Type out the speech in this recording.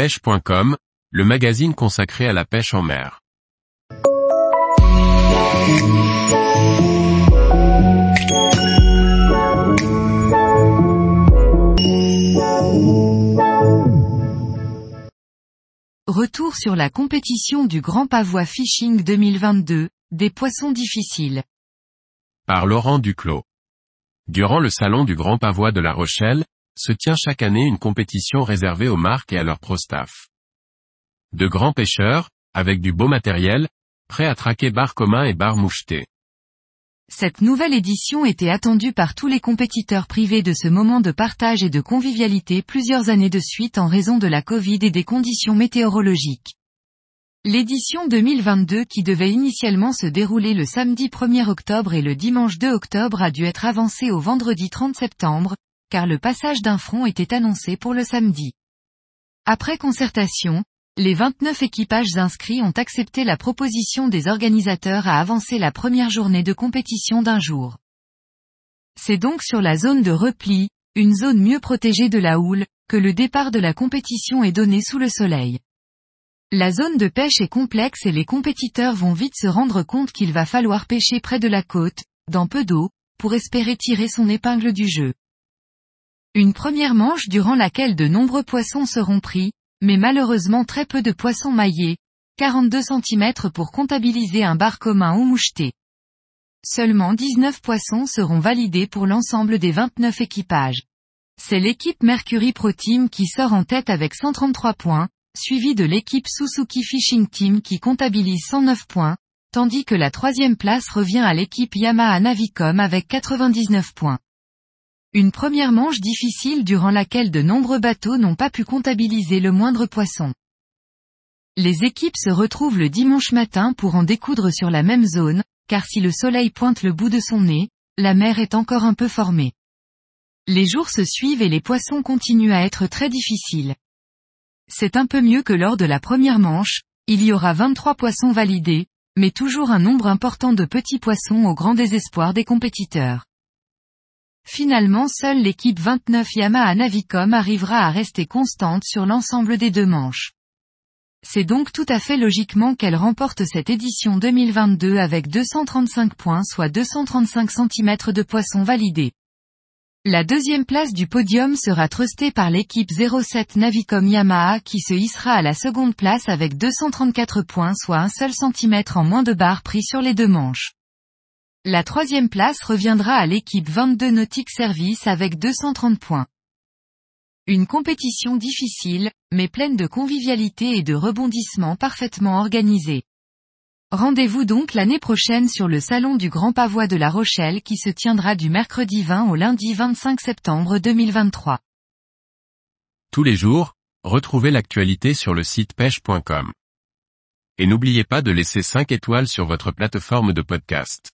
pêche.com, le magazine consacré à la pêche en mer. Retour sur la compétition du Grand Pavois Fishing 2022, des poissons difficiles. Par Laurent Duclos. Durant le salon du Grand Pavois de La Rochelle, se tient chaque année une compétition réservée aux marques et à leurs pro-staff. De grands pêcheurs, avec du beau matériel, prêts à traquer bar commun et bar moucheté. Cette nouvelle édition était attendue par tous les compétiteurs privés de ce moment de partage et de convivialité plusieurs années de suite en raison de la Covid et des conditions météorologiques. L'édition 2022 qui devait initialement se dérouler le samedi 1er octobre et le dimanche 2 octobre a dû être avancée au vendredi 30 septembre, car le passage d'un front était annoncé pour le samedi. Après concertation, les 29 équipages inscrits ont accepté la proposition des organisateurs à avancer la première journée de compétition d'un jour. C'est donc sur la zone de repli, une zone mieux protégée de la houle, que le départ de la compétition est donné sous le soleil. La zone de pêche est complexe et les compétiteurs vont vite se rendre compte qu'il va falloir pêcher près de la côte, dans peu d'eau, pour espérer tirer son épingle du jeu. Une première manche durant laquelle de nombreux poissons seront pris, mais malheureusement très peu de poissons maillés, 42 cm pour comptabiliser un bar commun ou moucheté. Seulement 19 poissons seront validés pour l'ensemble des 29 équipages. C'est l'équipe Mercury Pro Team qui sort en tête avec 133 points, suivi de l'équipe Suzuki Fishing Team qui comptabilise 109 points, tandis que la troisième place revient à l'équipe Yamaha Navicom avec 99 points. Une première manche difficile durant laquelle de nombreux bateaux n'ont pas pu comptabiliser le moindre poisson. Les équipes se retrouvent le dimanche matin pour en découdre sur la même zone, car si le soleil pointe le bout de son nez, la mer est encore un peu formée. Les jours se suivent et les poissons continuent à être très difficiles. C'est un peu mieux que lors de la première manche, il y aura 23 poissons validés, mais toujours un nombre important de petits poissons au grand désespoir des compétiteurs. Finalement seule l'équipe 29 Yamaha Navicom arrivera à rester constante sur l'ensemble des deux manches. C'est donc tout à fait logiquement qu'elle remporte cette édition 2022 avec 235 points soit 235 cm de poisson validés. La deuxième place du podium sera trustée par l'équipe 07 Navicom Yamaha qui se hissera à la seconde place avec 234 points soit un seul centimètre en moins de barres pris sur les deux manches. La troisième place reviendra à l'équipe 22 Nautic Service avec 230 points. Une compétition difficile, mais pleine de convivialité et de rebondissements parfaitement organisés. Rendez-vous donc l'année prochaine sur le Salon du Grand Pavois de La Rochelle qui se tiendra du mercredi 20 au lundi 25 septembre 2023. Tous les jours, retrouvez l'actualité sur le site pêche.com. Et n'oubliez pas de laisser 5 étoiles sur votre plateforme de podcast.